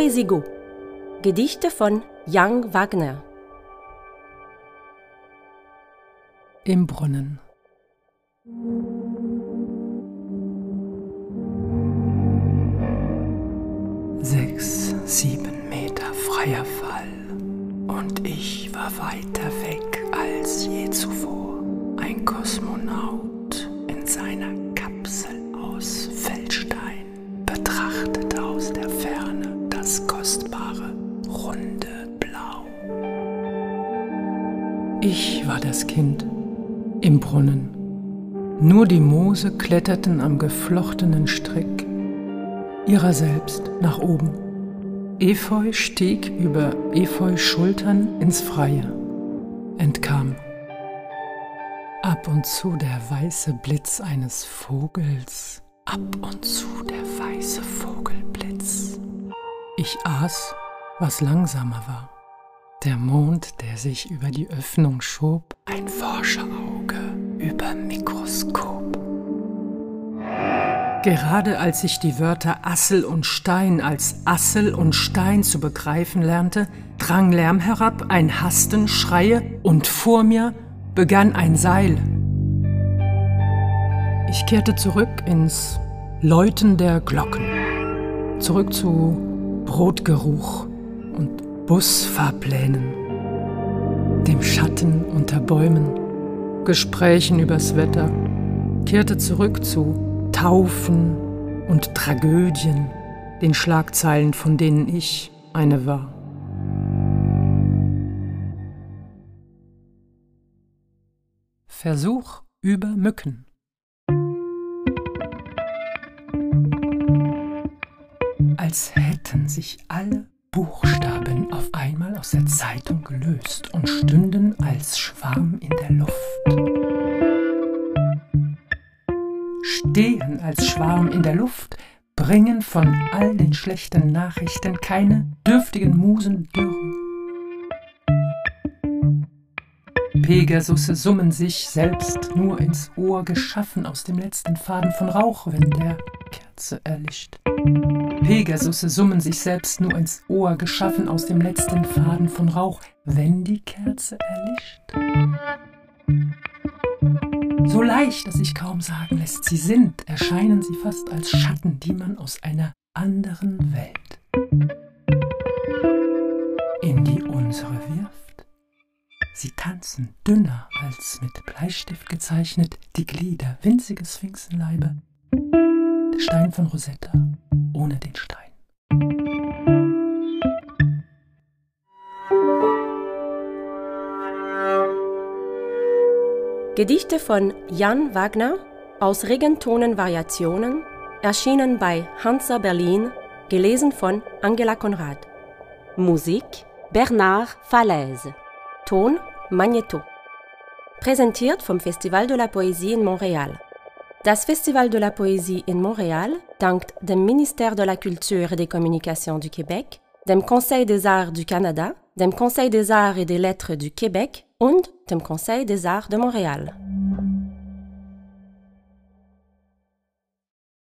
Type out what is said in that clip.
Poesigo. Gedichte von Jan Wagner. Im Brunnen. Sechs, sieben Meter freier Fall und ich war weiter weg als je zuvor. Ein Kosmonaut kostbare, runde Blau. Ich war das Kind im Brunnen. Nur die Moose kletterten am geflochtenen Strick ihrer selbst nach oben. Efeu stieg über Efeu Schultern ins Freie, entkam. Ab und zu der weiße Blitz eines Vogels, ab und zu der weiße Vogelblitz. Ich aß, was langsamer war. Der Mond, der sich über die Öffnung schob, ein Forscherauge über Mikroskop. Gerade als ich die Wörter Assel und Stein als Assel und Stein zu begreifen lernte, drang Lärm herab, ein Hasten, Schreie, und vor mir begann ein Seil. Ich kehrte zurück ins Läuten der Glocken, zurück zu Brotgeruch und Busfahrplänen, dem Schatten unter Bäumen, Gesprächen übers Wetter, kehrte zurück zu Taufen und Tragödien, den Schlagzeilen, von denen ich eine war. Versuch über Mücken. Als hätten sich alle Buchstaben auf einmal aus der Zeitung gelöst und stünden als Schwarm in der Luft stehen als Schwarm in der Luft, bringen von all den schlechten Nachrichten keine dürftigen Musen dürr. Pegasusse summen sich selbst nur ins Ohr, geschaffen aus dem letzten Faden von Rauch, wenn der Kerze erlischt. Pegasusse summen sich selbst nur ins Ohr, geschaffen aus dem letzten Faden von Rauch, wenn die Kerze erlischt. So leicht, dass sich kaum sagen lässt, sie sind, erscheinen sie fast als Schatten, die man aus einer anderen Welt in die unsere wirft. Sie tanzen dünner als mit Bleistift gezeichnet, die Glieder, winzige Sphinxenleibe, Stein von Rosetta ohne den Stein. Gedichte von Jan Wagner aus Regentonenvariationen, erschienen bei Hansa Berlin, gelesen von Angela Konrad. Musik Bernard Falaise. Ton Magneto. Präsentiert vom Festival de la Poésie in Montréal. Das Festival de la Poésie in Montréal dankt dem Ministère de la Culture et des Communications du Québec, dem Conseil des Arts du Canada, dem Conseil des Arts et des Lettres du Québec und dem Conseil des Arts de Montréal.